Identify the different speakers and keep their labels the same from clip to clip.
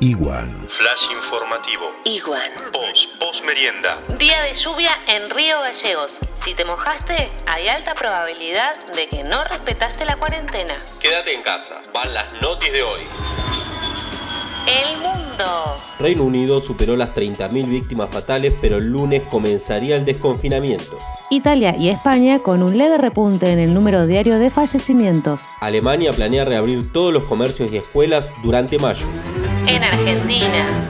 Speaker 1: Igual.
Speaker 2: Flash informativo.
Speaker 3: Igual.
Speaker 2: Post, post merienda.
Speaker 3: Día de lluvia en Río Gallegos. Si te mojaste, hay alta probabilidad de que no respetaste la cuarentena.
Speaker 2: Quédate en casa. Van las noticias de hoy.
Speaker 3: El mundo.
Speaker 4: Reino Unido superó las 30.000 víctimas fatales, pero el lunes comenzaría el desconfinamiento.
Speaker 5: Italia y España con un leve repunte en el número diario de fallecimientos.
Speaker 4: Alemania planea reabrir todos los comercios y escuelas durante mayo.
Speaker 3: En Argentina.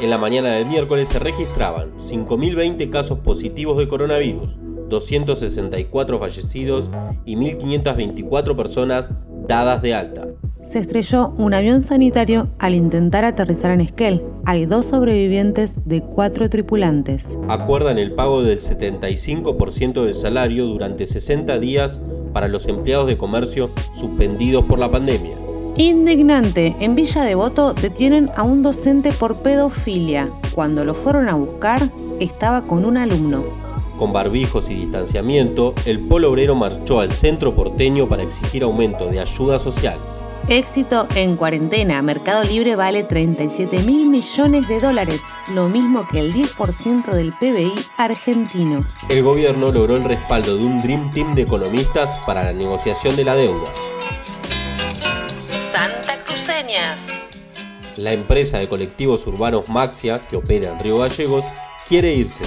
Speaker 4: En la mañana del miércoles se registraban 5.020 casos positivos de coronavirus, 264 fallecidos y 1.524 personas dadas de alta.
Speaker 5: Se estrelló un avión sanitario al intentar aterrizar en Esquel. Hay dos sobrevivientes de cuatro tripulantes.
Speaker 4: Acuerdan el pago del 75% del salario durante 60 días para los empleados de comercio suspendidos por la pandemia.
Speaker 5: Indignante, en Villa Devoto detienen a un docente por pedofilia. Cuando lo fueron a buscar, estaba con un alumno.
Speaker 4: Con barbijos y distanciamiento, el polo obrero marchó al centro porteño para exigir aumento de ayuda social.
Speaker 5: Éxito en cuarentena. Mercado Libre vale 37 mil millones de dólares, lo mismo que el 10% del PBI argentino.
Speaker 4: El gobierno logró el respaldo de un Dream Team de economistas para la negociación de la deuda.
Speaker 3: Santa Cruceñas.
Speaker 4: La empresa de colectivos urbanos Maxia, que opera en Río Gallegos, quiere irse.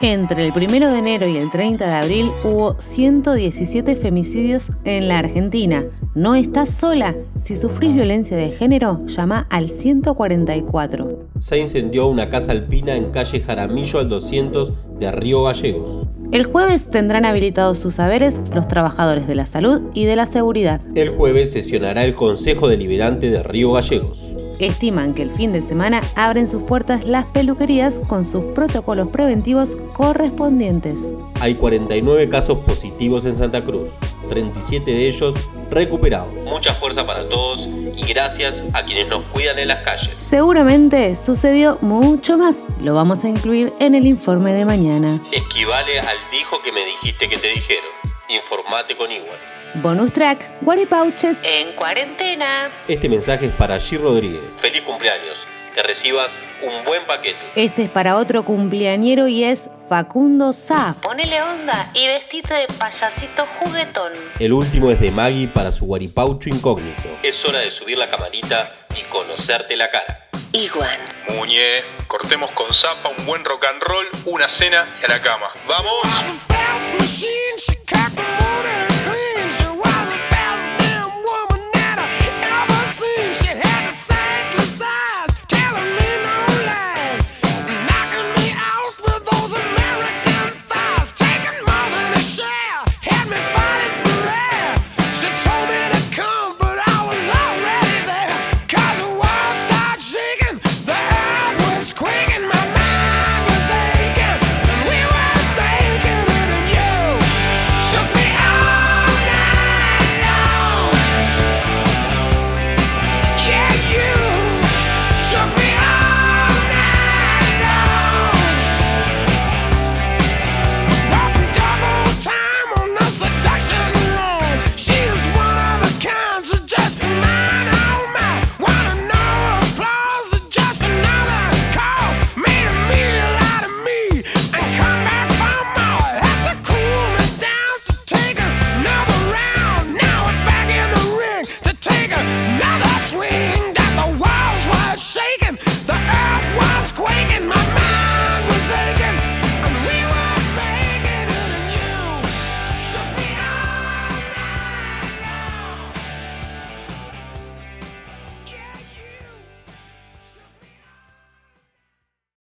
Speaker 5: Entre el 1 de enero y el 30 de abril hubo 117 femicidios en la Argentina. No estás sola. Si sufrís violencia de género, llama al 144.
Speaker 4: Se incendió una casa alpina en calle Jaramillo al 200 de Río Gallegos.
Speaker 5: El jueves tendrán habilitados sus saberes los trabajadores de la salud y de la seguridad.
Speaker 4: El jueves sesionará el Consejo Deliberante de Río Gallegos.
Speaker 5: Estiman que el fin de semana abren sus puertas las peluquerías con sus protocolos preventivos correspondientes.
Speaker 4: Hay 49 casos positivos en Santa Cruz, 37 de ellos recuperados. Mucha fuerza para todos y gracias a quienes nos cuidan en las calles.
Speaker 5: Seguramente sucedió mucho más. Lo vamos a incluir en el informe de mañana.
Speaker 4: Equivale al dijo que me dijiste que te dijeron. Informate con igual.
Speaker 5: Bonus track, Guaripauches.
Speaker 3: En cuarentena.
Speaker 4: Este mensaje es para G. Rodríguez. Feliz cumpleaños. Que recibas un buen paquete.
Speaker 5: Este es para otro cumpleañero y es Facundo Sa.
Speaker 3: Ponele onda y vestite de payasito juguetón.
Speaker 4: El último es de Maggie para su guaripaucho incógnito. Es hora de subir la camarita y conocerte la cara.
Speaker 3: Igual.
Speaker 2: Muñe, cortemos con zapa, un buen rock and roll, una cena y a la cama. ¡Vamos!